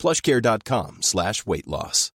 plushcare.com slash weight loss.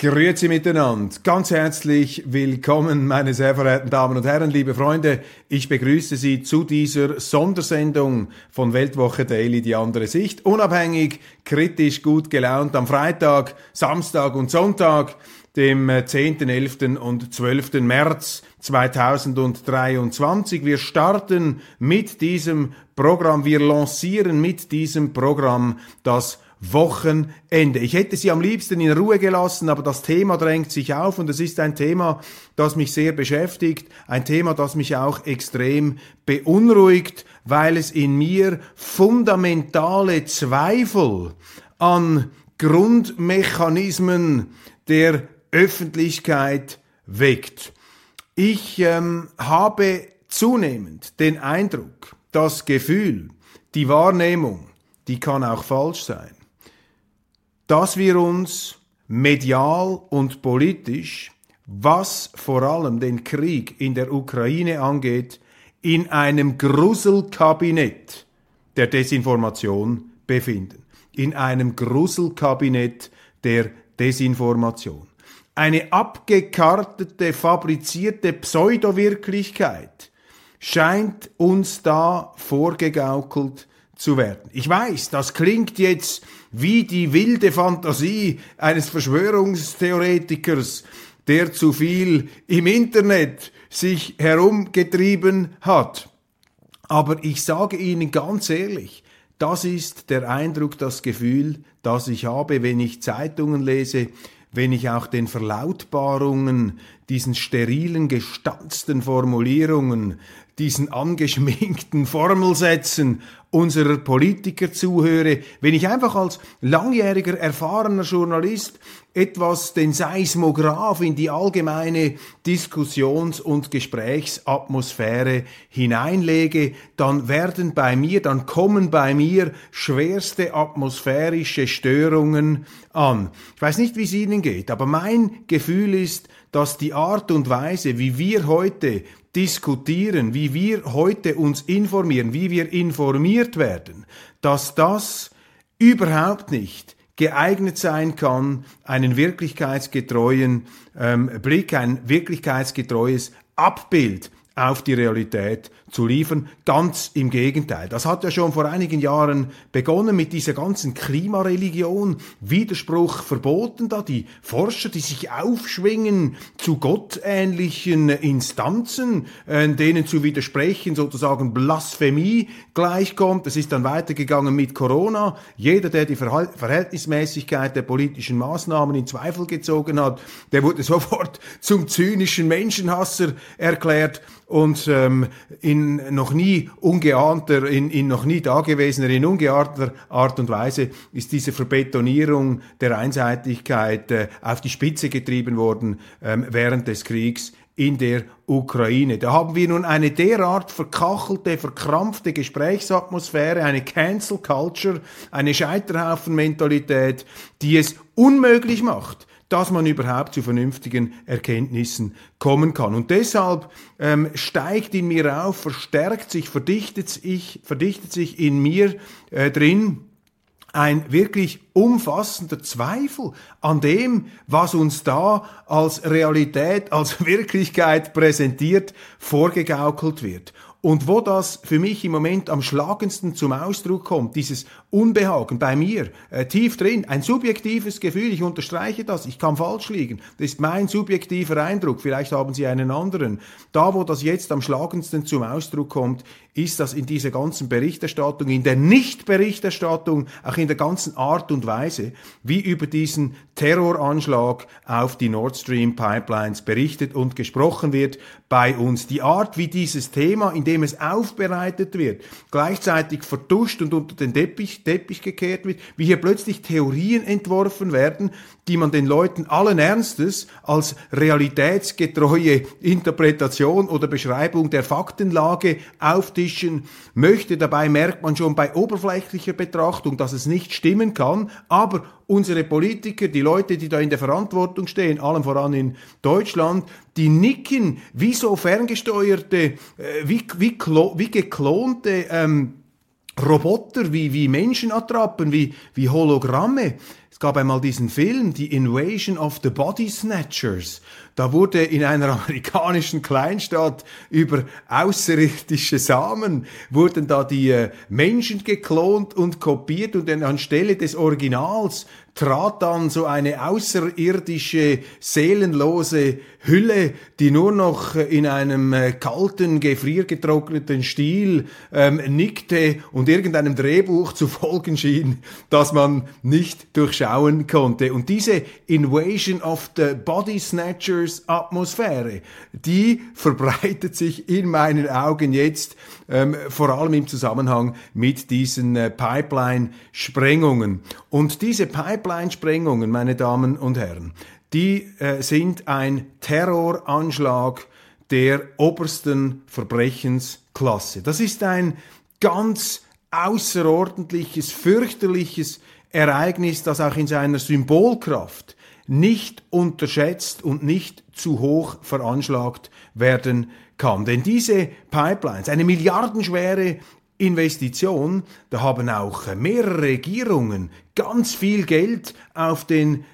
Grüezi miteinander. Ganz herzlich willkommen, meine sehr verehrten Damen und Herren, liebe Freunde. Ich begrüße Sie zu dieser Sondersendung von Weltwoche Daily, die andere Sicht. Unabhängig, kritisch, gut gelaunt am Freitag, Samstag und Sonntag dem 10., 11. und 12. März 2023. Wir starten mit diesem Programm, wir lancieren mit diesem Programm das Wochenende. Ich hätte sie am liebsten in Ruhe gelassen, aber das Thema drängt sich auf und es ist ein Thema, das mich sehr beschäftigt, ein Thema, das mich auch extrem beunruhigt, weil es in mir fundamentale Zweifel an Grundmechanismen der Öffentlichkeit weckt. Ich ähm, habe zunehmend den Eindruck, das Gefühl, die Wahrnehmung, die kann auch falsch sein, dass wir uns medial und politisch, was vor allem den Krieg in der Ukraine angeht, in einem Gruselkabinett der Desinformation befinden. In einem Gruselkabinett der Desinformation eine abgekartete, fabrizierte Pseudowirklichkeit scheint uns da vorgegaukelt zu werden. Ich weiß, das klingt jetzt wie die wilde Fantasie eines Verschwörungstheoretikers, der zu viel im Internet sich herumgetrieben hat. Aber ich sage Ihnen ganz ehrlich, das ist der Eindruck, das Gefühl, das ich habe, wenn ich Zeitungen lese, wenn ich auch den Verlautbarungen, diesen sterilen, gestanzten Formulierungen, diesen angeschminkten Formelsätzen unserer Politiker zuhöre, wenn ich einfach als langjähriger, erfahrener Journalist etwas den Seismograph in die allgemeine Diskussions- und Gesprächsatmosphäre hineinlege, dann werden bei mir, dann kommen bei mir schwerste atmosphärische Störungen an. Ich weiß nicht, wie es Ihnen geht, aber mein Gefühl ist, dass die Art und Weise, wie wir heute diskutieren, wie wir heute uns informieren, wie wir informiert werden, dass das überhaupt nicht geeignet sein kann, einen wirklichkeitsgetreuen ähm, Blick, ein wirklichkeitsgetreues Abbild auf die Realität zu liefern. Ganz im Gegenteil. Das hat ja schon vor einigen Jahren begonnen mit dieser ganzen Klimareligion. Widerspruch verboten da. Die Forscher, die sich aufschwingen zu gottähnlichen Instanzen, äh, denen zu widersprechen sozusagen Blasphemie gleichkommt. Es ist dann weitergegangen mit Corona. Jeder, der die Verhältnismäßigkeit der politischen Maßnahmen in Zweifel gezogen hat, der wurde sofort zum zynischen Menschenhasser erklärt und ähm, in noch nie ungeahnter, in, in noch nie dagewesener, in ungeahnter Art und Weise ist diese Verbetonierung der Einseitigkeit äh, auf die Spitze getrieben worden ähm, während des Kriegs in der Ukraine. Da haben wir nun eine derart verkachelte, verkrampfte Gesprächsatmosphäre, eine Cancel Culture, eine Scheiterhaufen-Mentalität, die es unmöglich macht, dass man überhaupt zu vernünftigen Erkenntnissen kommen kann. Und deshalb ähm, steigt in mir auf, verstärkt sich, verdichtet sich, verdichtet sich in mir äh, drin ein wirklich umfassender Zweifel an dem, was uns da als Realität, als Wirklichkeit präsentiert, vorgegaukelt wird. Und wo das für mich im Moment am schlagendsten zum Ausdruck kommt, dieses Unbehagen bei mir, äh, tief drin, ein subjektives Gefühl, ich unterstreiche das, ich kann falsch liegen, das ist mein subjektiver Eindruck, vielleicht haben Sie einen anderen. Da, wo das jetzt am schlagendsten zum Ausdruck kommt, ist das in dieser ganzen Berichterstattung, in der Nichtberichterstattung, auch in der ganzen Art und Weise, wie über diesen Terroranschlag auf die Nord Stream Pipelines berichtet und gesprochen wird bei uns. Die Art, wie dieses Thema, in dem es aufbereitet wird, gleichzeitig vertuscht und unter den Teppich, Teppich gekehrt wird, wie hier plötzlich Theorien entworfen werden, die man den Leuten allen Ernstes als realitätsgetreue Interpretation oder Beschreibung der Faktenlage auftischen möchte. Dabei merkt man schon bei oberflächlicher Betrachtung, dass es nicht stimmen kann, aber unsere Politiker, die Leute, die da in der Verantwortung stehen, allem voran in Deutschland, die nicken wie so ferngesteuerte, äh, wie, wie, wie geklonte ähm, Roboter, wie, wie Menschenattrappen, wie, wie Hologramme. Es gab einmal diesen Film, die Invasion of the Body Snatchers. Da wurde in einer amerikanischen Kleinstadt über außerirdische Samen wurden da die äh, Menschen geklont und kopiert und dann anstelle des Originals trat dann so eine außerirdische, seelenlose Hülle, die nur noch in einem äh, kalten, gefriergetrockneten Stil ähm, nickte und irgendeinem Drehbuch zu folgen schien, das man nicht durchschauen konnte. Und diese Invasion of the Body Snatchers Atmosphäre, die verbreitet sich in meinen Augen jetzt ähm, vor allem im Zusammenhang mit diesen äh, Pipeline-Sprengungen. Und diese Pipeline-Sprengungen, meine Damen und Herren, die äh, sind ein Terroranschlag der obersten Verbrechensklasse. Das ist ein ganz außerordentliches, fürchterliches Ereignis, das auch in seiner Symbolkraft nicht unterschätzt und nicht zu hoch veranschlagt werden kann. Denn diese Pipelines, eine milliardenschwere Investition, da haben auch mehrere Regierungen ganz viel Geld auf den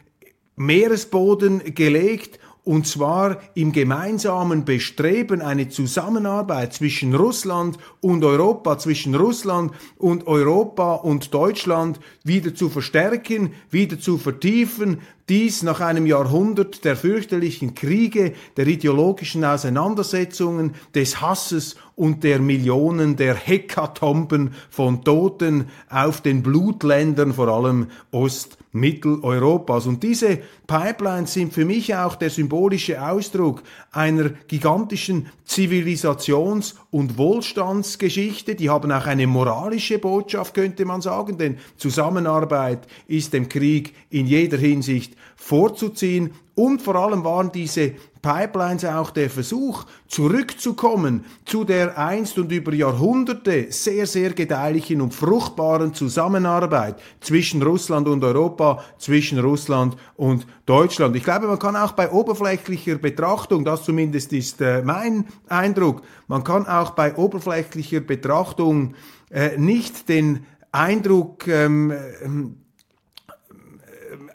Meeresboden gelegt und zwar im gemeinsamen Bestreben, eine Zusammenarbeit zwischen Russland und Europa, zwischen Russland und Europa und Deutschland wieder zu verstärken, wieder zu vertiefen, dies nach einem Jahrhundert der fürchterlichen Kriege, der ideologischen Auseinandersetzungen, des Hasses und der Millionen der Hekatomben von Toten auf den Blutländern, vor allem Ost- Mitteleuropas. Und diese Pipelines sind für mich auch der symbolische Ausdruck einer gigantischen Zivilisations- und Wohlstandsgeschichte. Die haben auch eine moralische Botschaft, könnte man sagen, denn Zusammenarbeit ist dem Krieg in jeder Hinsicht vorzuziehen. Und vor allem waren diese Pipelines auch der Versuch, zurückzukommen zu der einst und über Jahrhunderte sehr, sehr gedeihlichen und fruchtbaren Zusammenarbeit zwischen Russland und Europa, zwischen Russland und Deutschland. Ich glaube, man kann auch bei oberflächlicher Betrachtung, das zumindest ist äh, mein Eindruck, man kann auch bei oberflächlicher Betrachtung äh, nicht den Eindruck ähm, äh,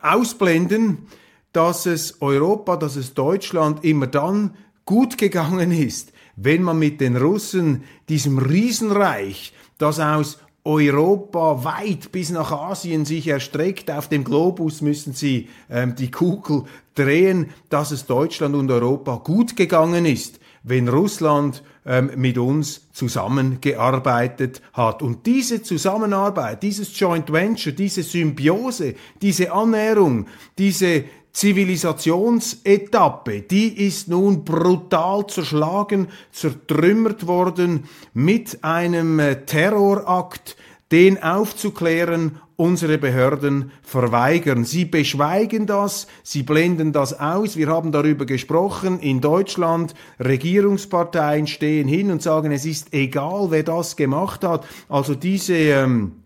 ausblenden, dass es Europa, dass es Deutschland immer dann gut gegangen ist, wenn man mit den Russen, diesem Riesenreich, das aus Europa weit bis nach Asien sich erstreckt. Auf dem Globus müssen sie ähm, die Kugel drehen, dass es Deutschland und Europa gut gegangen ist, wenn Russland ähm, mit uns zusammengearbeitet hat. Und diese Zusammenarbeit, dieses Joint Venture, diese Symbiose, diese Annäherung, diese Zivilisationsetappe, die ist nun brutal zerschlagen, zertrümmert worden mit einem äh, Terrorakt, den aufzuklären unsere Behörden verweigern. Sie beschweigen das, sie blenden das aus. Wir haben darüber gesprochen. In Deutschland Regierungsparteien stehen hin und sagen, es ist egal, wer das gemacht hat. Also diese ähm,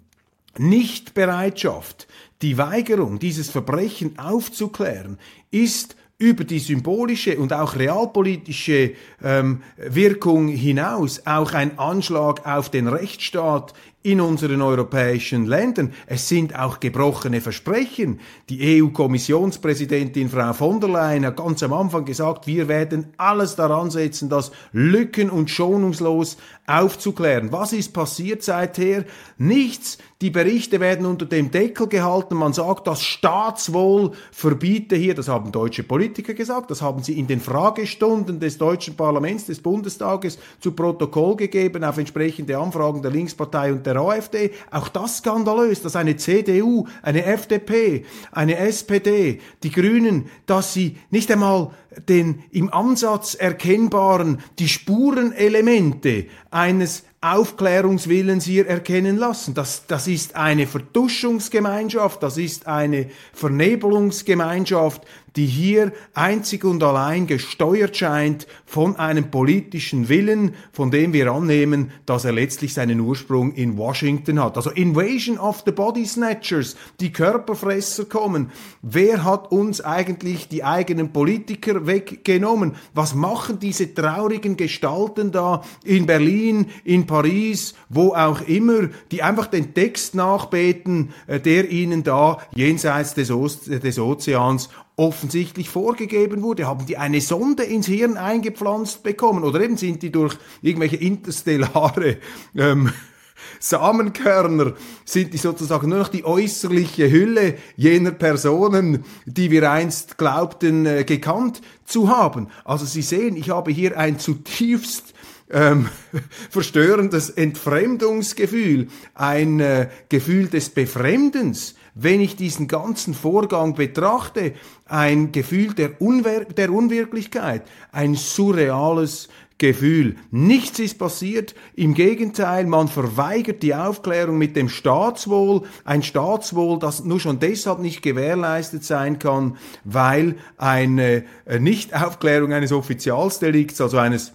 Nichtbereitschaft, die Weigerung, dieses Verbrechen aufzuklären, ist über die symbolische und auch realpolitische ähm, Wirkung hinaus auch ein Anschlag auf den Rechtsstaat in unseren europäischen Ländern. Es sind auch gebrochene Versprechen. Die EU-Kommissionspräsidentin Frau von der Leyen hat ganz am Anfang gesagt, wir werden alles daran setzen, das lücken- und schonungslos aufzuklären. Was ist passiert seither? Nichts. Die Berichte werden unter dem Deckel gehalten. Man sagt, das Staatswohl verbiete hier, das haben deutsche Politiker gesagt, das haben sie in den Fragestunden des deutschen Parlaments, des Bundestages zu Protokoll gegeben auf entsprechende Anfragen der Linkspartei und der AfD. Auch das skandalös, dass eine CDU, eine FDP, eine SPD, die Grünen, dass sie nicht einmal den im Ansatz erkennbaren, die Spurenelemente eines Aufklärungswillens hier erkennen lassen. Das, das ist eine Vertuschungsgemeinschaft, das ist eine Vernebelungsgemeinschaft, die hier einzig und allein gesteuert scheint von einem politischen Willen, von dem wir annehmen, dass er letztlich seinen Ursprung in Washington hat. Also Invasion of the Body Snatchers, die Körperfresser kommen. Wer hat uns eigentlich die eigenen Politiker weggenommen? Was machen diese traurigen Gestalten da in Berlin, in Paris, wo auch immer, die einfach den Text nachbeten, äh, der ihnen da jenseits des, Ozeans offensichtlich vorgegeben wurde? Haben die eine Sonde ins Hirn eingepflanzt bekommen? Oder eben sind die durch irgendwelche interstellare ähm, Samenkörner sind die sozusagen nur noch die äußerliche Hülle jener Personen, die wir einst glaubten äh, gekannt zu haben. Also Sie sehen, ich habe hier ein zutiefst ähm, verstörendes Entfremdungsgefühl, ein äh, Gefühl des Befremdens, wenn ich diesen ganzen Vorgang betrachte, ein Gefühl der, Unwer der Unwirklichkeit, ein surreales Gefühl. Nichts ist passiert, im Gegenteil, man verweigert die Aufklärung mit dem Staatswohl, ein Staatswohl, das nur schon deshalb nicht gewährleistet sein kann, weil eine äh, Nichtaufklärung eines Offizialsdelikts, also eines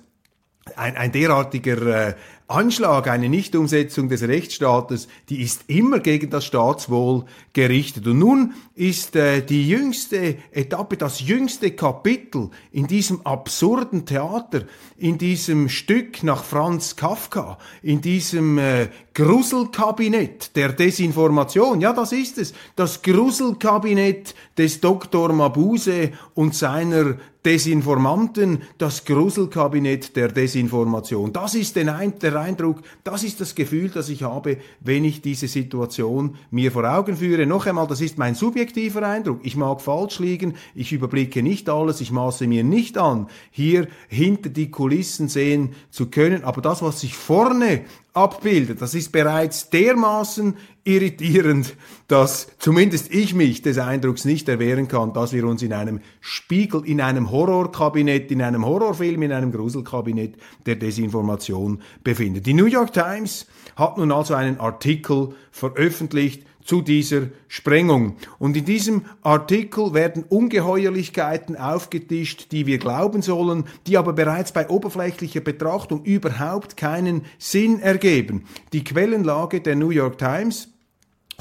ein, ein derartiger äh, Anschlag, eine Nichtumsetzung des Rechtsstaates, die ist immer gegen das Staatswohl gerichtet. Und nun ist äh, die jüngste Etappe, das jüngste Kapitel in diesem absurden Theater, in diesem Stück nach Franz Kafka, in diesem äh, Gruselkabinett der Desinformation. Ja, das ist es. Das Gruselkabinett des Dr. Mabuse und seiner Desinformanten, das Gruselkabinett der Desinformation. Das ist der Eindruck, das ist das Gefühl, das ich habe, wenn ich diese Situation mir vor Augen führe. Noch einmal, das ist mein subjektiver Eindruck. Ich mag falsch liegen, ich überblicke nicht alles, ich maße mir nicht an, hier hinter die Kulissen sehen zu können, aber das, was sich vorne abbildet. Das ist bereits dermaßen irritierend, dass zumindest ich mich des Eindrucks nicht erwehren kann, dass wir uns in einem Spiegel, in einem Horrorkabinett, in einem Horrorfilm, in einem Gruselkabinett der Desinformation befinden. Die New York Times hat nun also einen Artikel veröffentlicht zu dieser Sprengung. Und in diesem Artikel werden Ungeheuerlichkeiten aufgetischt, die wir glauben sollen, die aber bereits bei oberflächlicher Betrachtung überhaupt keinen Sinn ergeben. Die Quellenlage der New York Times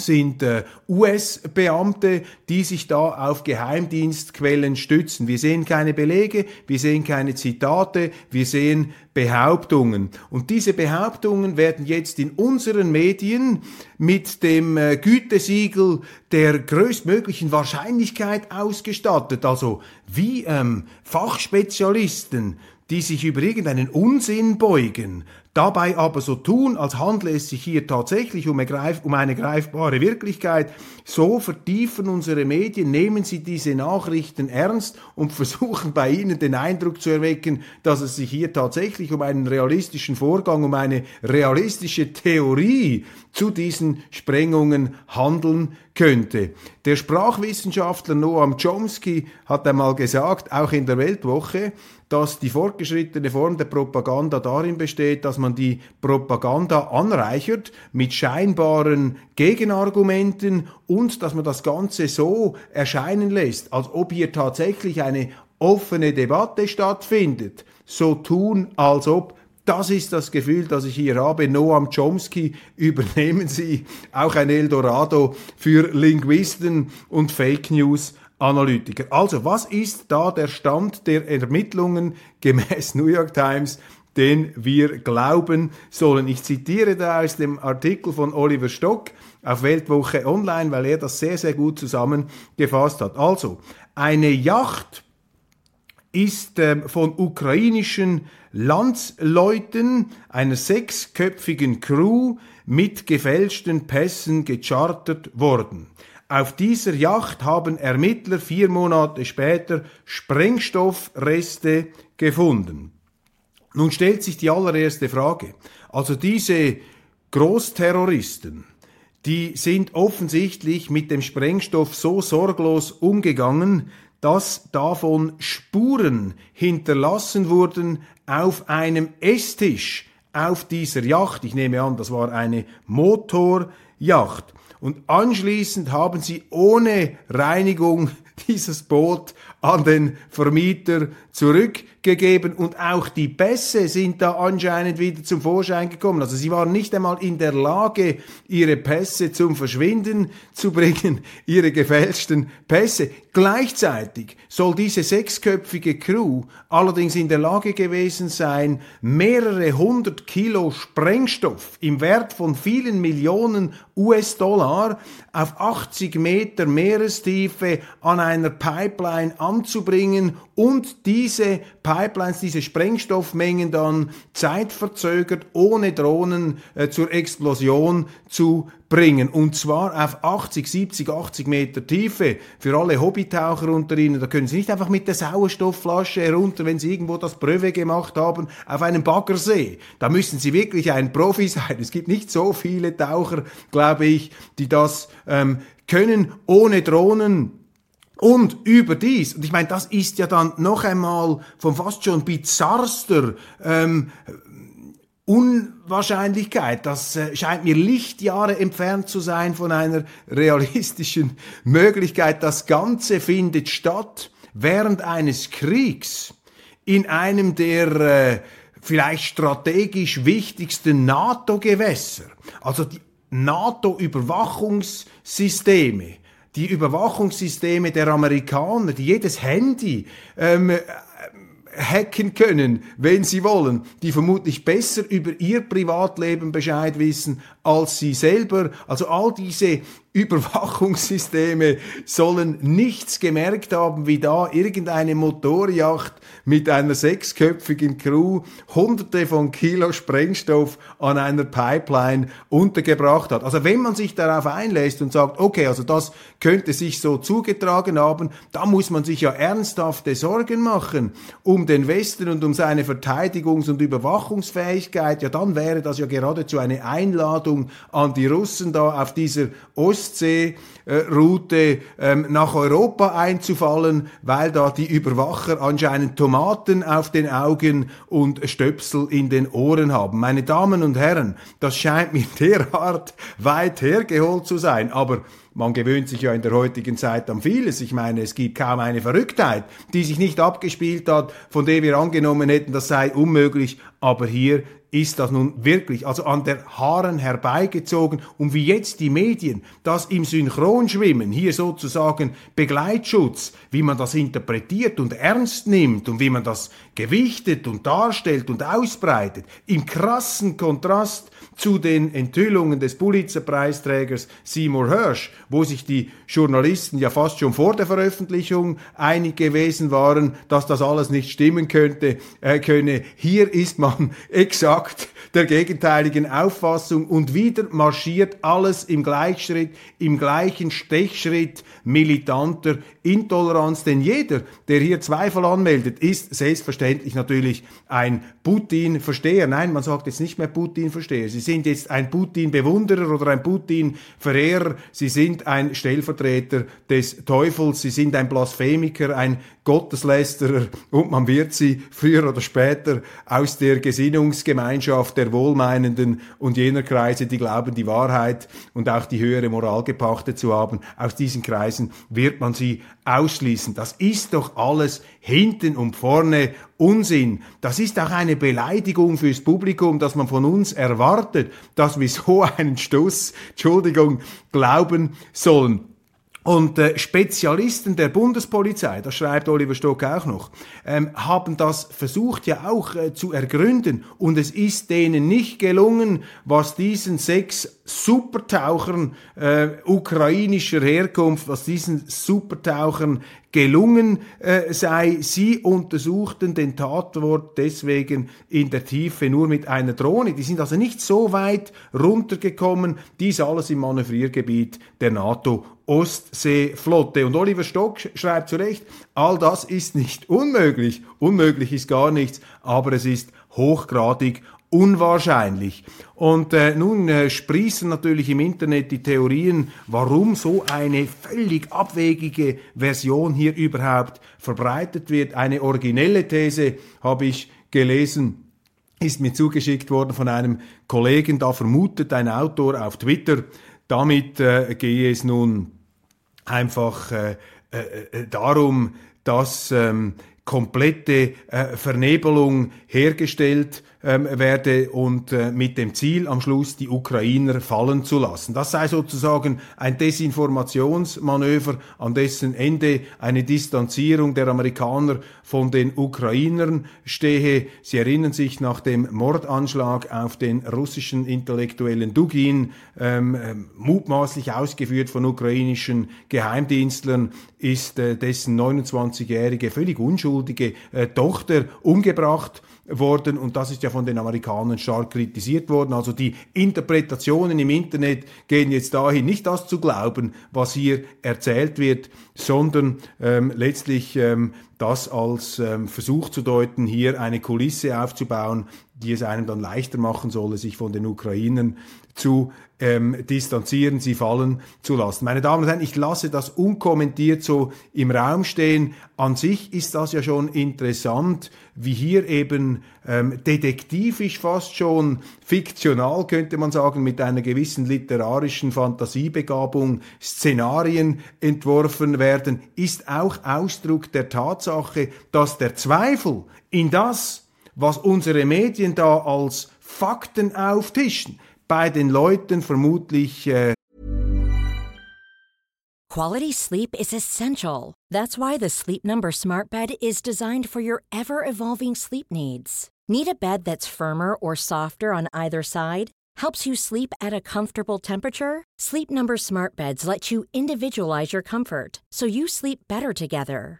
sind äh, US-Beamte, die sich da auf Geheimdienstquellen stützen. Wir sehen keine Belege, wir sehen keine Zitate, wir sehen Behauptungen. Und diese Behauptungen werden jetzt in unseren Medien mit dem äh, Gütesiegel der größtmöglichen Wahrscheinlichkeit ausgestattet. Also wie ähm, Fachspezialisten die sich über irgendeinen Unsinn beugen, dabei aber so tun, als handle es sich hier tatsächlich um eine, greifbare Wirklichkeit, so vertiefen unsere Medien, nehmen sie diese Nachrichten ernst und versuchen bei ihnen den Eindruck zu erwecken, dass es sich hier tatsächlich um einen realistischen Vorgang, um eine realistische Theorie zu diesen Sprengungen handeln könnte. Der Sprachwissenschaftler Noam Chomsky hat einmal gesagt, auch in der Weltwoche, dass die fortgeschrittene Form der Propaganda darin besteht, dass man die Propaganda anreichert mit scheinbaren Gegenargumenten und dass man das Ganze so erscheinen lässt, als ob hier tatsächlich eine offene Debatte stattfindet. So tun, als ob das ist das Gefühl, das ich hier habe. Noam Chomsky übernehmen Sie auch ein Eldorado für Linguisten und Fake News Analytiker. Also, was ist da der Stand der Ermittlungen gemäß New York Times den wir glauben sollen. Ich zitiere da aus dem Artikel von Oliver Stock auf Weltwoche Online, weil er das sehr, sehr gut zusammengefasst hat. Also, eine Yacht ist äh, von ukrainischen Landsleuten, einer sechsköpfigen Crew, mit gefälschten Pässen gechartert worden. Auf dieser Yacht haben Ermittler vier Monate später Sprengstoffreste gefunden. Nun stellt sich die allererste Frage. Also diese Großterroristen, die sind offensichtlich mit dem Sprengstoff so sorglos umgegangen, dass davon Spuren hinterlassen wurden auf einem Esstisch auf dieser Yacht. Ich nehme an, das war eine Motorjacht. Und anschließend haben sie ohne Reinigung dieses Boot an den Vermieter zurückgegeben und auch die Pässe sind da anscheinend wieder zum Vorschein gekommen. Also sie waren nicht einmal in der Lage, ihre Pässe zum Verschwinden zu bringen, ihre gefälschten Pässe. Gleichzeitig soll diese sechsköpfige Crew allerdings in der Lage gewesen sein, mehrere hundert Kilo Sprengstoff im Wert von vielen Millionen US-Dollar auf 80 Meter Meerestiefe an einer Pipeline anzubringen und diese Pipelines, diese Sprengstoffmengen dann zeitverzögert ohne Drohnen äh, zur Explosion zu bringen. Und zwar auf 80, 70, 80 Meter Tiefe. Für alle Hobbytaucher unter Ihnen, da können Sie nicht einfach mit der Sauerstoffflasche herunter, wenn Sie irgendwo das Pröve gemacht haben, auf einem Baggersee. Da müssen Sie wirklich ein Profi sein. Es gibt nicht so viele Taucher, glaube ich, die das ähm, können ohne Drohnen und überdies, und ich meine, das ist ja dann noch einmal von fast schon bizarrster ähm, Unwahrscheinlichkeit. Das äh, scheint mir Lichtjahre entfernt zu sein von einer realistischen Möglichkeit. Das Ganze findet statt während eines Kriegs in einem der äh, vielleicht strategisch wichtigsten NATO-Gewässer. Also die NATO-Überwachungssysteme die Überwachungssysteme der Amerikaner, die jedes Handy ähm, hacken können, wenn sie wollen, die vermutlich besser über ihr Privatleben Bescheid wissen als sie selber. Also all diese Überwachungssysteme sollen nichts gemerkt haben, wie da irgendeine Motorjacht mit einer sechsköpfigen Crew hunderte von Kilo Sprengstoff an einer Pipeline untergebracht hat. Also wenn man sich darauf einlässt und sagt, okay, also das könnte sich so zugetragen haben, da muss man sich ja ernsthafte Sorgen machen um den Westen und um seine Verteidigungs- und Überwachungsfähigkeit, ja dann wäre das ja geradezu eine Einladung an die Russen da auf dieser Ostseeroute ähm, nach Europa einzufallen, weil da die Überwacher anscheinend Tomaten auf den Augen und Stöpsel in den Ohren haben. Meine Damen und Herren, das scheint mir derart weit hergeholt zu sein, aber man gewöhnt sich ja in der heutigen Zeit an vieles. Ich meine, es gibt kaum eine Verrücktheit, die sich nicht abgespielt hat, von der wir angenommen hätten, das sei unmöglich. Aber hier ist das nun wirklich, also an der Haaren herbeigezogen. Und wie jetzt die Medien das im Synchronschwimmen, hier sozusagen Begleitschutz, wie man das interpretiert und ernst nimmt und wie man das gewichtet und darstellt und ausbreitet, im krassen Kontrast zu den Enthüllungen des Pulitzer-Preisträgers Seymour Hirsch, wo sich die Journalisten ja fast schon vor der Veröffentlichung einig gewesen waren, dass das alles nicht stimmen könnte, äh, könne. Hier ist man exakt der gegenteiligen Auffassung und wieder marschiert alles im Gleichschritt, im gleichen Stechschritt militanter Intoleranz, denn jeder, der hier Zweifel anmeldet, ist selbstverständlich natürlich ein Putin-Versteher. Nein, man sagt jetzt nicht mehr Putin-Versteher. Sind jetzt ein Putin-Bewunderer oder ein Putin-Verehrer. Sie sind ein Stellvertreter des Teufels. Sie sind ein Blasphemiker, ein Gotteslästerer und man wird sie früher oder später aus der Gesinnungsgemeinschaft der Wohlmeinenden und jener Kreise, die glauben, die Wahrheit und auch die höhere Moral gepachtet zu haben, aus diesen Kreisen wird man sie ausschließen. Das ist doch alles hinten und vorne Unsinn. Das ist auch eine Beleidigung fürs Publikum, dass man von uns erwartet, dass wir so einen Stoß, Entschuldigung, glauben sollen. Und äh, Spezialisten der Bundespolizei, das schreibt Oliver Stock auch noch, ähm, haben das versucht ja auch äh, zu ergründen und es ist denen nicht gelungen, was diesen sechs Supertauchern äh, ukrainischer Herkunft, was diesen Supertauchern gelungen äh, sei. Sie untersuchten den Tatwort deswegen in der Tiefe nur mit einer Drohne. Die sind also nicht so weit runtergekommen. Dies alles im Manövriergebiet der NATO Ostseeflotte. Und Oliver Stock schreibt zu Recht, all das ist nicht unmöglich. Unmöglich ist gar nichts, aber es ist hochgradig unwahrscheinlich. Und äh, nun äh, sprießen natürlich im Internet die Theorien, warum so eine völlig abwegige Version hier überhaupt verbreitet wird. Eine originelle These habe ich gelesen, ist mir zugeschickt worden von einem Kollegen, da vermutet ein Autor auf Twitter, damit äh, gehe es nun einfach äh, äh, äh, darum, dass ähm, komplette äh, Vernebelung hergestellt ähm, werde und äh, mit dem Ziel am Schluss die Ukrainer fallen zu lassen. Das sei sozusagen ein Desinformationsmanöver, an dessen Ende eine Distanzierung der Amerikaner von den Ukrainern stehe. Sie erinnern sich nach dem Mordanschlag auf den russischen Intellektuellen Dugin, ähm, ähm mutmaßlich ausgeführt von ukrainischen Geheimdienstlern, ist äh, dessen 29-jährige, völlig unschuldige äh, Tochter umgebracht worden und das ist ja von den Amerikanern stark kritisiert worden. Also die Interpretationen im Internet gehen jetzt dahin, nicht das zu glauben, was hier erzählt wird, sondern ähm, letztlich ähm, das als ähm, Versuch zu deuten, hier eine Kulisse aufzubauen, die es einem dann leichter machen solle, sich von den Ukrainern zu ähm, distanzieren, sie fallen zu lassen. Meine Damen und Herren, ich lasse das unkommentiert so im Raum stehen. An sich ist das ja schon interessant, wie hier eben ähm, detektivisch fast schon fiktional, könnte man sagen, mit einer gewissen literarischen Fantasiebegabung Szenarien entworfen werden, ist auch Ausdruck der Tatsache, dass der Zweifel in das, was unsere Medien da als Fakten auftischen, bei den Leuten vermutlich äh Quality sleep is essential. That's why the Sleep Number Smart Bed is designed for your ever evolving sleep needs. Need a bed that's firmer or softer on either side? Helps you sleep at a comfortable temperature? Sleep Number Smart Beds let you individualize your comfort so you sleep better together.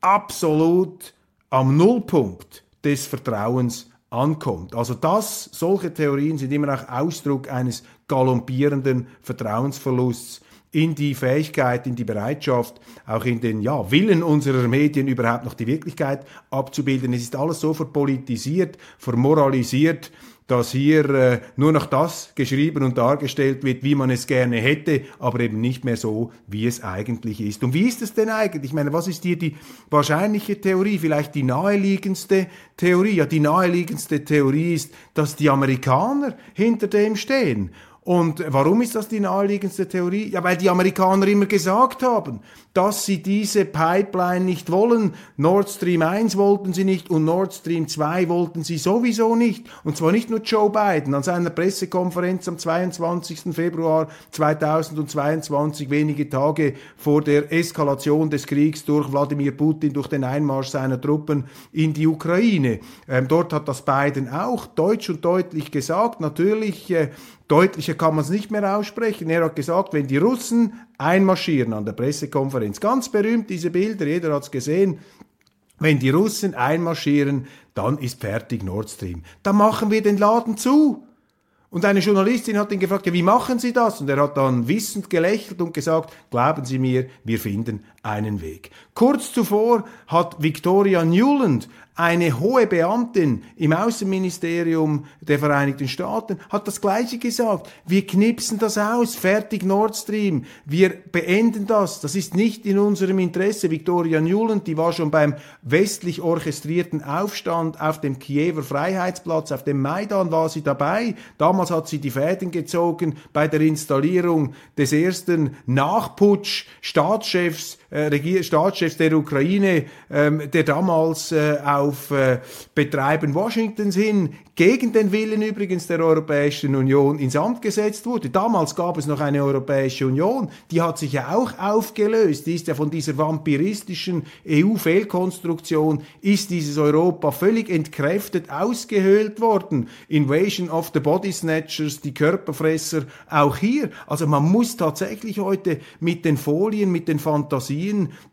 Absolut am Nullpunkt des Vertrauens ankommt. Also das, solche Theorien sind immer auch Ausdruck eines galoppierenden Vertrauensverlusts in die Fähigkeit, in die Bereitschaft, auch in den ja, Willen unserer Medien überhaupt noch die Wirklichkeit abzubilden. Es ist alles so verpolitisiert, vermoralisiert, dass hier äh, nur noch das geschrieben und dargestellt wird, wie man es gerne hätte, aber eben nicht mehr so, wie es eigentlich ist. Und wie ist es denn eigentlich? Ich meine, was ist hier die wahrscheinliche Theorie? Vielleicht die naheliegendste Theorie? Ja, die naheliegendste Theorie ist, dass die Amerikaner hinter dem stehen und warum ist das die naheliegendste Theorie? Ja, weil die Amerikaner immer gesagt haben, dass sie diese Pipeline nicht wollen. Nord Stream 1 wollten sie nicht und Nord Stream 2 wollten sie sowieso nicht. Und zwar nicht nur Joe Biden an seiner Pressekonferenz am 22. Februar 2022, wenige Tage vor der Eskalation des Kriegs durch Wladimir Putin, durch den Einmarsch seiner Truppen in die Ukraine. Ähm, dort hat das Biden auch deutsch und deutlich gesagt. Natürlich äh, Deutlicher kann man es nicht mehr aussprechen. Er hat gesagt, wenn die Russen einmarschieren an der Pressekonferenz, ganz berühmt diese Bilder, jeder hat es gesehen, Wenn die Russen einmarschieren, dann ist fertig Nord Stream. Dann machen wir den Laden zu. Und eine Journalistin hat ihn gefragt, ja, wie machen Sie das? Und er hat dann wissend gelächelt und gesagt, glauben Sie mir, wir finden einen Weg. Kurz zuvor hat Victoria Newland, eine hohe Beamtin im Außenministerium der Vereinigten Staaten, hat das Gleiche gesagt. Wir knipsen das aus, fertig Nord Stream, wir beenden das, das ist nicht in unserem Interesse. Victoria Newland, die war schon beim westlich orchestrierten Aufstand auf dem Kiewer Freiheitsplatz, auf dem Maidan war sie dabei. Damals hat sie die Fäden gezogen bei der Installierung des ersten Nachputsch-Staatschefs äh, Staatschefs der Ukraine, ähm, der damals äh, auf äh, Betreiben Washingtons hin gegen den Willen übrigens der Europäischen Union ins Amt gesetzt wurde. Damals gab es noch eine Europäische Union, die hat sich ja auch aufgelöst, die ist ja von dieser vampiristischen EU-Fehlkonstruktion, ist dieses Europa völlig entkräftet, ausgehöhlt worden. Invasion of the Body Snatchers, die Körperfresser, auch hier. Also man muss tatsächlich heute mit den Folien, mit den Fantasien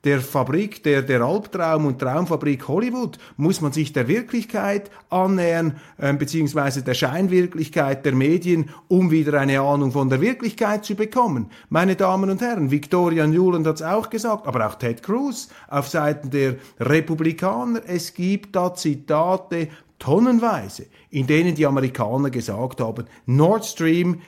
der Fabrik, der, der Albtraum- und Traumfabrik Hollywood, muss man sich der Wirklichkeit annähern, ähm, beziehungsweise der Scheinwirklichkeit der Medien, um wieder eine Ahnung von der Wirklichkeit zu bekommen. Meine Damen und Herren, Victoria Newland hat es auch gesagt, aber auch Ted Cruz auf Seiten der Republikaner. Es gibt da Zitate tonnenweise, in denen die Amerikaner gesagt haben, Nord Stream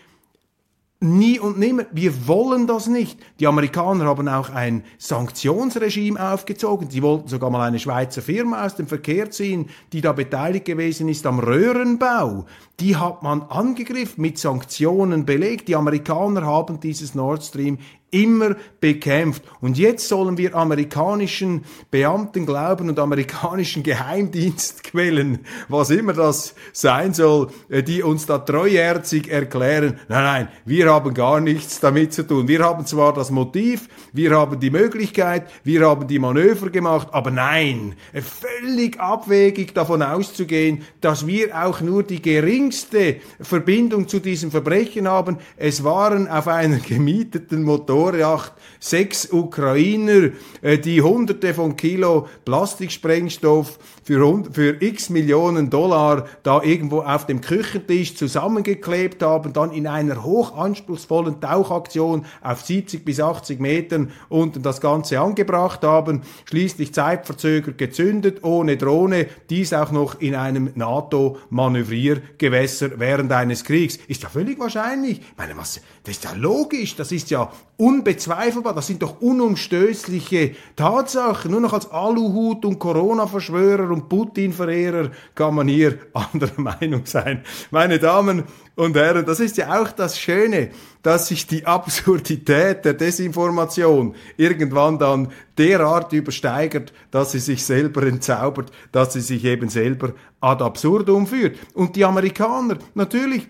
Nie und nimmer. Wir wollen das nicht. Die Amerikaner haben auch ein Sanktionsregime aufgezogen. Sie wollten sogar mal eine Schweizer Firma aus dem Verkehr ziehen, die da beteiligt gewesen ist am Röhrenbau. Die hat man angegriffen, mit Sanktionen belegt. Die Amerikaner haben dieses Nord Stream immer bekämpft. Und jetzt sollen wir amerikanischen Beamten glauben und amerikanischen Geheimdienstquellen, was immer das sein soll, äh, die uns da treuherzig erklären, nein, nein, wir haben gar nichts damit zu tun. Wir haben zwar das Motiv, wir haben die Möglichkeit, wir haben die Manöver gemacht, aber nein, äh, völlig abwegig davon auszugehen, dass wir auch nur die geringste Verbindung zu diesem Verbrechen haben. Es waren auf einer gemieteten Motor Motorjacht sechs Ukrainer, äh, die hunderte von Kilo Plastiksprengstoff für, für x Millionen Dollar da irgendwo auf dem Küchentisch zusammengeklebt haben, dann in einer hochanspruchsvollen Tauchaktion auf 70 bis 80 Metern unten das Ganze angebracht haben, schließlich zeitverzögert gezündet, ohne Drohne, dies auch noch in einem NATO-Manövriergewässer während eines Kriegs. Ist ja völlig wahrscheinlich. Ich meine, was, das ist ja logisch, das ist ja unbezweifelbar, das sind doch unumstößliche Tatsachen. Nur noch als Aluhut und Corona-Verschwörer und Putin-Verehrer kann man hier anderer Meinung sein. Meine Damen und Herren, das ist ja auch das Schöne, dass sich die Absurdität der Desinformation irgendwann dann derart übersteigert, dass sie sich selber entzaubert, dass sie sich eben selber ad absurdum führt. Und die Amerikaner, natürlich,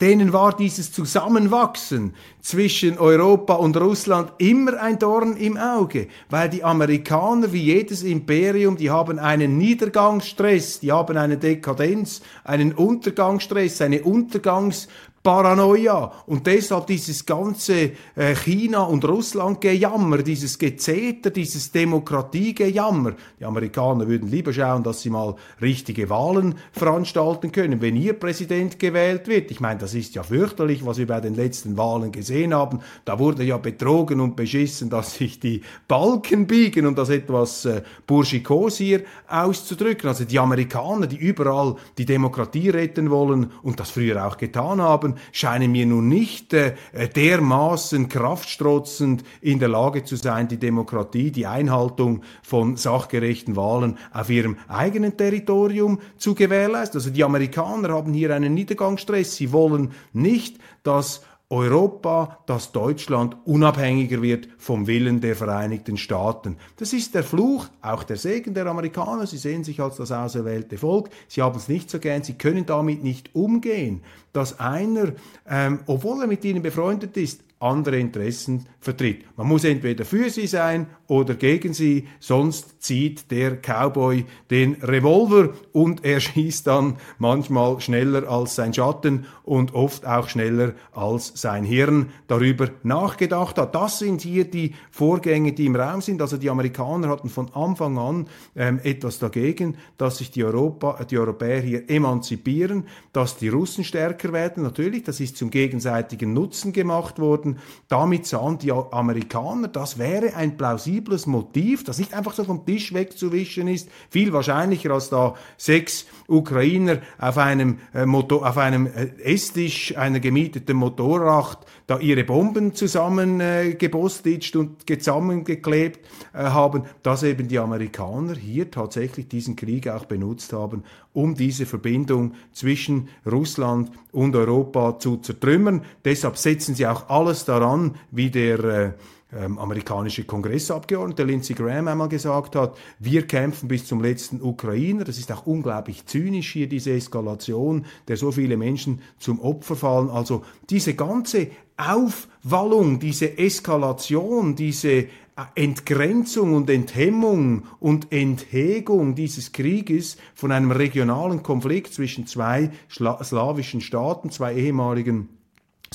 denen war dieses Zusammenwachsen zwischen Europa und Russland immer ein Dorn im Auge, weil die Amerikaner wie jedes Imperium, die haben einen Niedergangsstress, die haben eine Dekadenz, einen Untergangsstress, eine Untergangs Paranoia. Und deshalb dieses ganze äh, China- und Russland-Gejammer, dieses Gezeter, dieses Demokratie-Gejammer. Die Amerikaner würden lieber schauen, dass sie mal richtige Wahlen veranstalten können, wenn ihr Präsident gewählt wird. Ich meine, das ist ja fürchterlich, was wir bei den letzten Wahlen gesehen haben. Da wurde ja betrogen und beschissen, dass sich die Balken biegen, um das etwas äh, burschikos hier auszudrücken. Also die Amerikaner, die überall die Demokratie retten wollen und das früher auch getan haben, scheinen mir nun nicht äh, dermaßen kraftstrotzend in der Lage zu sein, die Demokratie, die Einhaltung von sachgerechten Wahlen auf ihrem eigenen Territorium zu gewährleisten. Also die Amerikaner haben hier einen Niedergangsstress. Sie wollen nicht, dass Europa, dass Deutschland unabhängiger wird vom Willen der Vereinigten Staaten. Das ist der Fluch, auch der Segen der Amerikaner. Sie sehen sich als das auserwählte Volk. Sie haben es nicht so gern. Sie können damit nicht umgehen, dass einer, ähm, obwohl er mit ihnen befreundet ist, andere Interessen vertritt. Man muss entweder für sie sein oder gegen sie, sonst zieht der Cowboy den Revolver und er schießt dann manchmal schneller als sein Schatten und oft auch schneller als sein Hirn darüber nachgedacht hat. Das sind hier die Vorgänge, die im Raum sind. Also die Amerikaner hatten von Anfang an ähm, etwas dagegen, dass sich die, Europa, die Europäer hier emanzipieren, dass die Russen stärker werden. Natürlich, das ist zum gegenseitigen Nutzen gemacht worden. Damit sahen die Amerikaner, das wäre ein plausibles Motiv, das nicht einfach so vom Tisch wegzuwischen ist, viel wahrscheinlicher als da sechs Ukrainer auf einem, äh, Motor, auf einem äh, Esstisch einer gemieteten Motorrad da ihre Bomben zusammengebostitcht äh, und zusammengeklebt äh, haben, dass eben die Amerikaner hier tatsächlich diesen Krieg auch benutzt haben, um diese Verbindung zwischen Russland und Europa zu zertrümmern. Deshalb setzen sie auch alles daran, wie der äh, ähm, amerikanische Kongressabgeordnete Lindsey Graham einmal gesagt hat, wir kämpfen bis zum letzten Ukrainer. Das ist auch unglaublich zynisch hier, diese Eskalation, der so viele Menschen zum Opfer fallen. Also diese ganze Aufwallung, diese Eskalation, diese äh, Entgrenzung und Enthemmung und Enthegung dieses Krieges von einem regionalen Konflikt zwischen zwei slawischen Staaten, zwei ehemaligen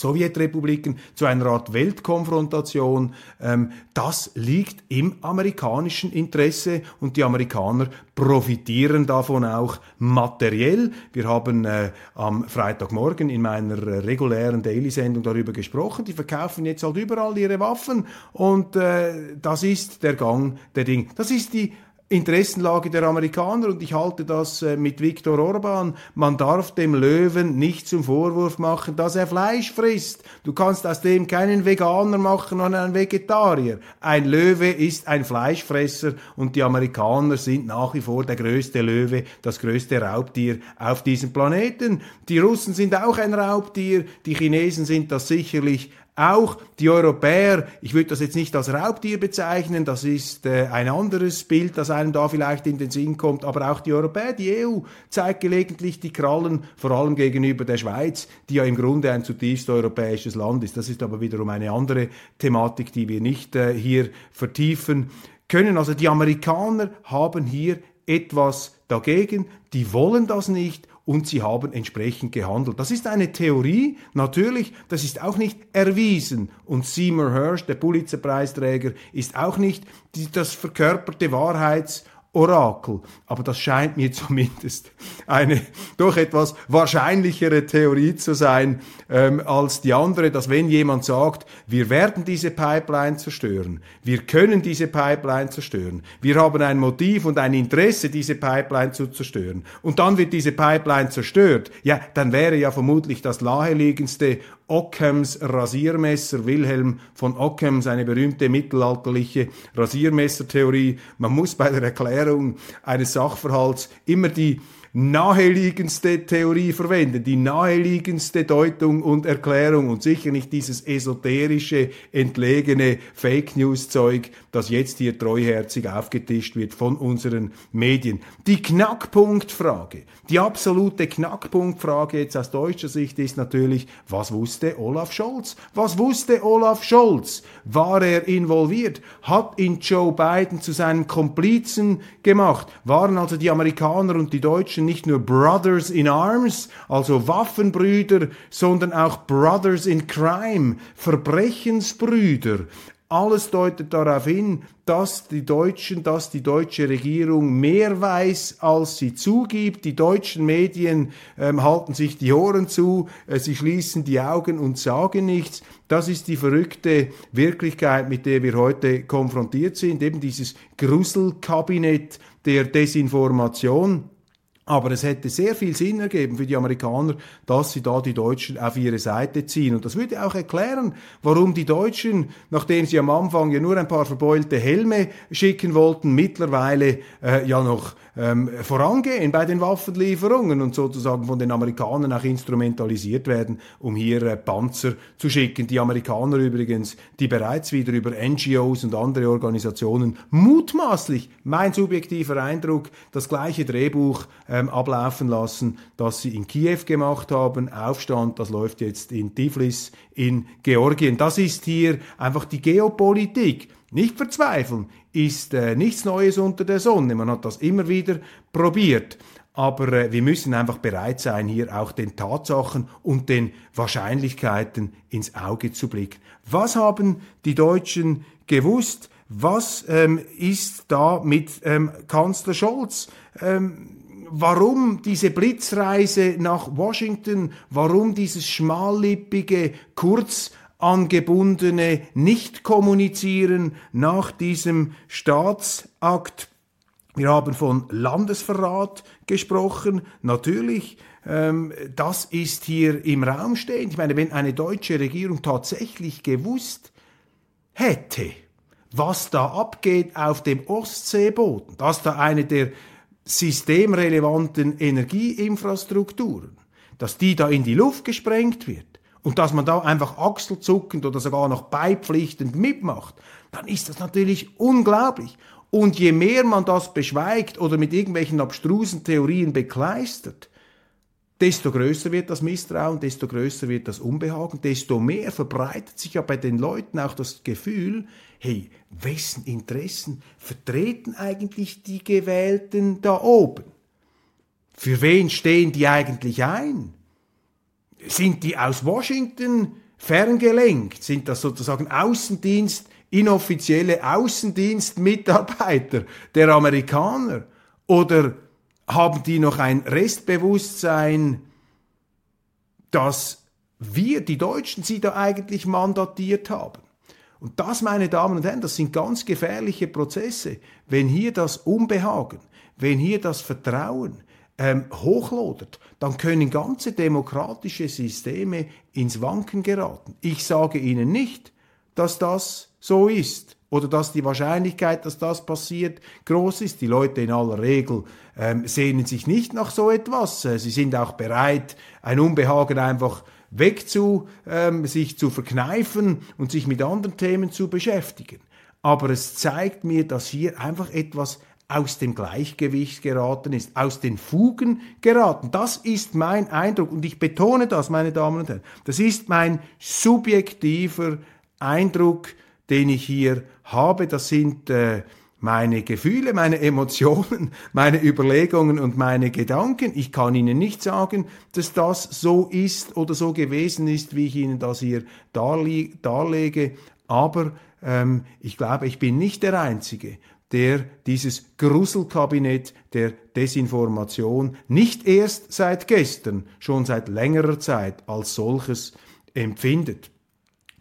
Sowjetrepubliken zu einer Art Weltkonfrontation. Ähm, das liegt im amerikanischen Interesse und die Amerikaner profitieren davon auch materiell. Wir haben äh, am Freitagmorgen in meiner äh, regulären Daily-Sendung darüber gesprochen. Die verkaufen jetzt halt überall ihre Waffen und äh, das ist der Gang der Dinge. Das ist die Interessenlage der Amerikaner und ich halte das äh, mit Viktor Orban. Man darf dem Löwen nicht zum Vorwurf machen, dass er Fleisch frisst. Du kannst aus dem keinen Veganer machen und einen Vegetarier. Ein Löwe ist ein Fleischfresser und die Amerikaner sind nach wie vor der größte Löwe, das größte Raubtier auf diesem Planeten. Die Russen sind auch ein Raubtier, die Chinesen sind das sicherlich auch die Europäer, ich würde das jetzt nicht als Raubtier bezeichnen, das ist äh, ein anderes Bild, das einem da vielleicht in den Sinn kommt, aber auch die Europäer, die EU zeigt gelegentlich die Krallen, vor allem gegenüber der Schweiz, die ja im Grunde ein zutiefst europäisches Land ist. Das ist aber wiederum eine andere Thematik, die wir nicht äh, hier vertiefen können. Also die Amerikaner haben hier etwas dagegen, die wollen das nicht und sie haben entsprechend gehandelt. Das ist eine Theorie, natürlich, das ist auch nicht erwiesen. Und Seymour Hersh, der Pulitzerpreisträger, ist auch nicht die, das verkörperte Wahrheits- Orakel. Aber das scheint mir zumindest eine doch etwas wahrscheinlichere Theorie zu sein ähm, als die andere, dass wenn jemand sagt, wir werden diese Pipeline zerstören, wir können diese Pipeline zerstören, wir haben ein Motiv und ein Interesse, diese Pipeline zu zerstören, und dann wird diese Pipeline zerstört, ja, dann wäre ja vermutlich das naheliegendste Ockhams Rasiermesser, Wilhelm von Ockhams, eine berühmte mittelalterliche Rasiermessertheorie. Man muss bei der Erklärung eines Sachverhalts. Immer die naheliegendste Theorie verwenden, die naheliegendste Deutung und Erklärung und sicher nicht dieses esoterische, entlegene Fake News Zeug, das jetzt hier treuherzig aufgetischt wird von unseren Medien. Die Knackpunktfrage, die absolute Knackpunktfrage jetzt aus deutscher Sicht ist natürlich, was wusste Olaf Scholz? Was wusste Olaf Scholz? War er involviert? Hat ihn Joe Biden zu seinem Komplizen gemacht? Waren also die Amerikaner und die Deutschen Menschen nicht nur Brothers in Arms, also Waffenbrüder, sondern auch Brothers in Crime, Verbrechensbrüder. Alles deutet darauf hin, dass die Deutschen, dass die deutsche Regierung mehr weiß, als sie zugibt. Die deutschen Medien ähm, halten sich die Ohren zu, äh, sie schließen die Augen und sagen nichts. Das ist die verrückte Wirklichkeit, mit der wir heute konfrontiert sind. Eben dieses Gruselkabinett der Desinformation. Aber es hätte sehr viel Sinn ergeben für die Amerikaner, dass sie da die Deutschen auf ihre Seite ziehen. Und das würde auch erklären, warum die Deutschen, nachdem sie am Anfang ja nur ein paar verbeulte Helme schicken wollten, mittlerweile äh, ja noch ähm, vorangehen bei den Waffenlieferungen und sozusagen von den Amerikanern auch instrumentalisiert werden, um hier äh, Panzer zu schicken. Die Amerikaner übrigens, die bereits wieder über NGOs und andere Organisationen mutmaßlich, mein subjektiver Eindruck, das gleiche Drehbuch ähm, ablaufen lassen, das sie in Kiew gemacht haben. Aufstand, das läuft jetzt in Tiflis in Georgien. Das ist hier einfach die Geopolitik. Nicht verzweifeln ist äh, nichts Neues unter der Sonne. Man hat das immer wieder probiert. Aber äh, wir müssen einfach bereit sein, hier auch den Tatsachen und den Wahrscheinlichkeiten ins Auge zu blicken. Was haben die Deutschen gewusst? Was ähm, ist da mit ähm, Kanzler Scholz? Ähm, warum diese Blitzreise nach Washington? Warum dieses schmallippige, kurz angebundene Nicht-Kommunizieren nach diesem Staatsakt? Wir haben von Landesverrat gesprochen. Natürlich, ähm, das ist hier im Raum stehend. Ich meine, wenn eine deutsche Regierung tatsächlich gewusst hätte, was da abgeht auf dem Ostseeboden, dass da eine der systemrelevanten Energieinfrastrukturen, dass die da in die Luft gesprengt wird und dass man da einfach achselzuckend oder sogar noch beipflichtend mitmacht, dann ist das natürlich unglaublich. Und je mehr man das beschweigt oder mit irgendwelchen abstrusen Theorien bekleistert, desto größer wird das Misstrauen, desto größer wird das Unbehagen, desto mehr verbreitet sich ja bei den Leuten auch das Gefühl, hey, wessen Interessen vertreten eigentlich die Gewählten da oben? Für wen stehen die eigentlich ein? Sind die aus Washington ferngelenkt? Sind das sozusagen Außendienst, inoffizielle Außendienstmitarbeiter der Amerikaner? Oder haben die noch ein Restbewusstsein, dass wir, die Deutschen, sie da eigentlich mandatiert haben. Und das, meine Damen und Herren, das sind ganz gefährliche Prozesse. Wenn hier das Unbehagen, wenn hier das Vertrauen ähm, hochlodert, dann können ganze demokratische Systeme ins Wanken geraten. Ich sage Ihnen nicht, dass das so ist oder dass die Wahrscheinlichkeit, dass das passiert, groß ist. Die Leute in aller Regel ähm, sehnen sich nicht nach so etwas. Äh, sie sind auch bereit, ein Unbehagen einfach wegzu, ähm, sich zu verkneifen und sich mit anderen Themen zu beschäftigen. Aber es zeigt mir, dass hier einfach etwas aus dem Gleichgewicht geraten ist, aus den Fugen geraten. Das ist mein Eindruck und ich betone das, meine Damen und Herren. Das ist mein subjektiver Eindruck, den ich hier habe. Das sind äh, meine Gefühle, meine Emotionen, meine Überlegungen und meine Gedanken. Ich kann Ihnen nicht sagen, dass das so ist oder so gewesen ist, wie ich Ihnen das hier darlege. Aber ähm, ich glaube, ich bin nicht der Einzige, der dieses Gruselkabinett der Desinformation nicht erst seit gestern, schon seit längerer Zeit als solches empfindet.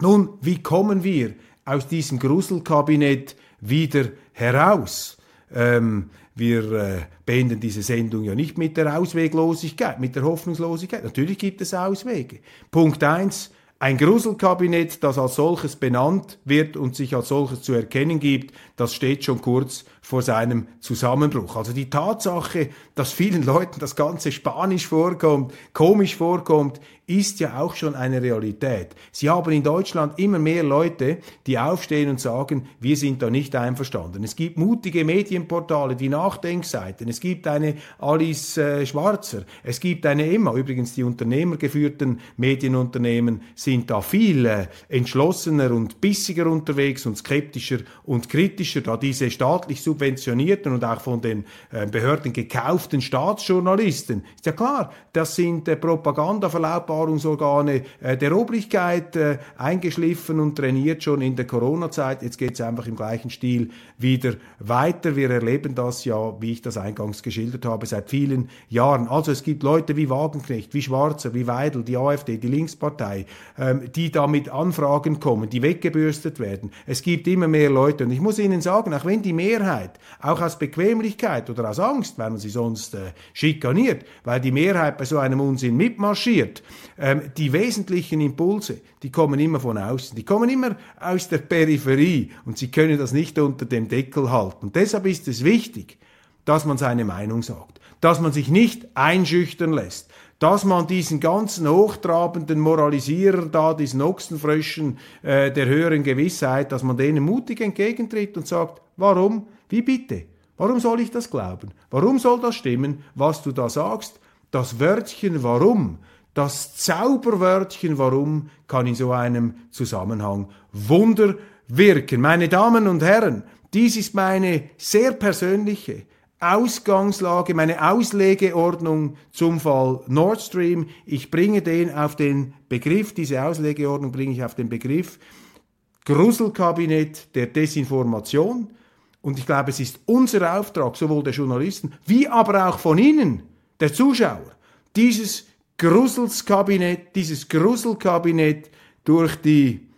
Nun, wie kommen wir aus diesem Gruselkabinett wieder heraus. Ähm, wir äh, beenden diese Sendung ja nicht mit der Ausweglosigkeit, mit der Hoffnungslosigkeit. Natürlich gibt es Auswege. Punkt eins: ein Gruselkabinett, das als solches benannt wird und sich als solches zu erkennen gibt, das steht schon kurz vor seinem Zusammenbruch. Also die Tatsache, dass vielen Leuten das Ganze spanisch vorkommt, komisch vorkommt, ist ja auch schon eine Realität. Sie haben in Deutschland immer mehr Leute, die aufstehen und sagen, wir sind da nicht einverstanden. Es gibt mutige Medienportale, die Nachdenkseiten, es gibt eine Alice äh, Schwarzer, es gibt eine Emma, übrigens die unternehmergeführten Medienunternehmen sind da viel äh, entschlossener und bissiger unterwegs und skeptischer und kritischer, da diese staatlich subventionierten und auch von den äh, Behörden gekauften Staatsjournalisten, ist ja klar, das sind äh, Propagandaverlautbarungsorgane äh, der Obrigkeit, äh, eingeschliffen und trainiert schon in der Corona-Zeit. Jetzt geht es einfach im gleichen Stil wieder weiter. Wir erleben das ja, wie ich das eingangs geschildert habe, seit vielen Jahren. Also es gibt Leute wie Wagenknecht, wie Schwarzer, wie Weidel, die AfD, die Linkspartei, ähm, die da mit Anfragen kommen, die weggebürstet werden. Es gibt immer mehr Leute und ich muss Ihnen sagen, auch wenn die Mehrheit, auch aus Bequemlichkeit oder aus Angst, weil man sie sonst äh, schikaniert, weil die Mehrheit bei so einem Unsinn mitmarschiert, ähm, die wesentlichen Impulse, die kommen immer von außen, die kommen immer aus der Peripherie und sie können das nicht unter dem Deckel halten. Und deshalb ist es wichtig, dass man seine Meinung sagt, dass man sich nicht einschüchtern lässt, dass man diesen ganzen hochtrabenden Moralisierer da, diesen Ochsenfröschen äh, der höheren Gewissheit, dass man denen mutig entgegentritt und sagt, warum? Wie bitte? Warum soll ich das glauben? Warum soll das stimmen, was du da sagst? Das Wörtchen warum, das Zauberwörtchen warum kann in so einem Zusammenhang Wunder wirken. Meine Damen und Herren, dies ist meine sehr persönliche Ausgangslage, meine Auslegeordnung zum Fall Nord Stream. Ich bringe den auf den Begriff, diese Auslegeordnung bringe ich auf den Begriff Gruselkabinett der Desinformation. Und ich glaube, es ist unser Auftrag, sowohl der Journalisten wie aber auch von Ihnen, der Zuschauer, dieses Gruselskabinett, dieses Gruselkabinett durch die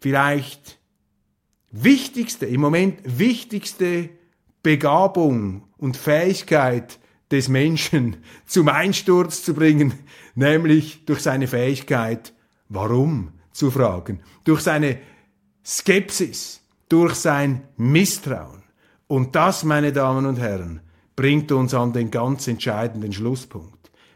vielleicht wichtigste, im Moment wichtigste Begabung und Fähigkeit des Menschen zum Einsturz zu bringen, nämlich durch seine Fähigkeit, warum zu fragen, durch seine Skepsis, durch sein Misstrauen. Und das, meine Damen und Herren, bringt uns an den ganz entscheidenden Schlusspunkt.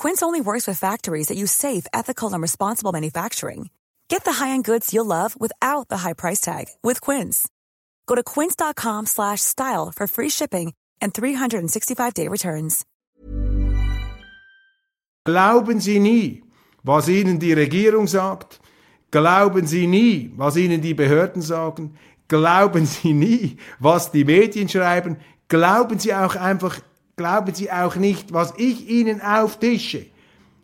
Quince only works with factories that use safe, ethical, and responsible manufacturing. Get the high-end goods you'll love without the high price tag with Quince. Go to quince.com/style for free shipping and 365-day returns. Glauben Sie nie, was Ihnen die Regierung sagt. Glauben Sie nie, was Ihnen die Behörden sagen. Glauben Sie nie, was die Medien schreiben. Glauben Sie auch einfach, glauben Sie auch nicht, was ich Ihnen auftische.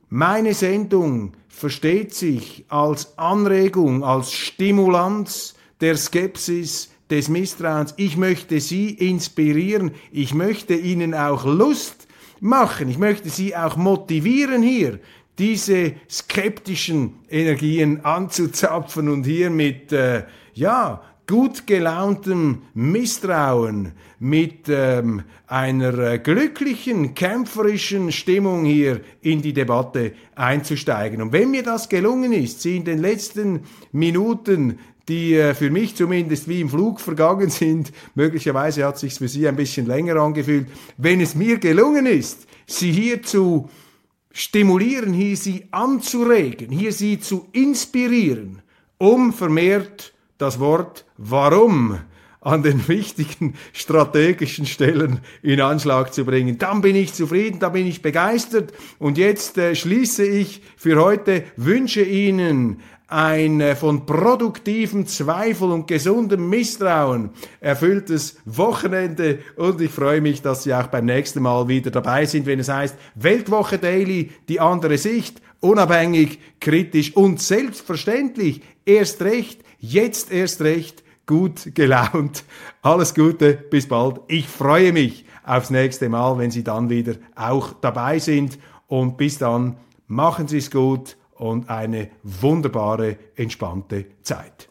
Meine Sendung versteht sich als Anregung, als Stimulanz der Skepsis, des Misstrauens. Ich möchte Sie inspirieren. Ich möchte Ihnen auch Lust machen. Ich möchte Sie auch motivieren hier, diese skeptischen Energien anzuzapfen und hier mit, äh, ja, gut gelauntem Misstrauen, mit ähm, einer äh, glücklichen, kämpferischen Stimmung hier in die Debatte einzusteigen. Und wenn mir das gelungen ist, Sie in den letzten Minuten die äh, für mich zumindest wie im Flug vergangen sind. Möglicherweise hat sich für Sie ein bisschen länger angefühlt. Wenn es mir gelungen ist, Sie hier zu stimulieren, hier Sie anzuregen, hier Sie zu inspirieren, um vermehrt das Wort Warum an den wichtigen strategischen Stellen in Anschlag zu bringen. Dann bin ich zufrieden, dann bin ich begeistert. Und jetzt äh, schließe ich für heute, wünsche Ihnen ein äh, von produktivem Zweifel und gesundem Misstrauen erfülltes Wochenende und ich freue mich, dass Sie auch beim nächsten Mal wieder dabei sind, wenn es heißt Weltwoche Daily, die andere Sicht, unabhängig, kritisch und selbstverständlich erst recht, jetzt erst recht gut gelaunt. Alles Gute, bis bald. Ich freue mich aufs nächste Mal, wenn Sie dann wieder auch dabei sind und bis dann machen Sie es gut und eine wunderbare, entspannte Zeit.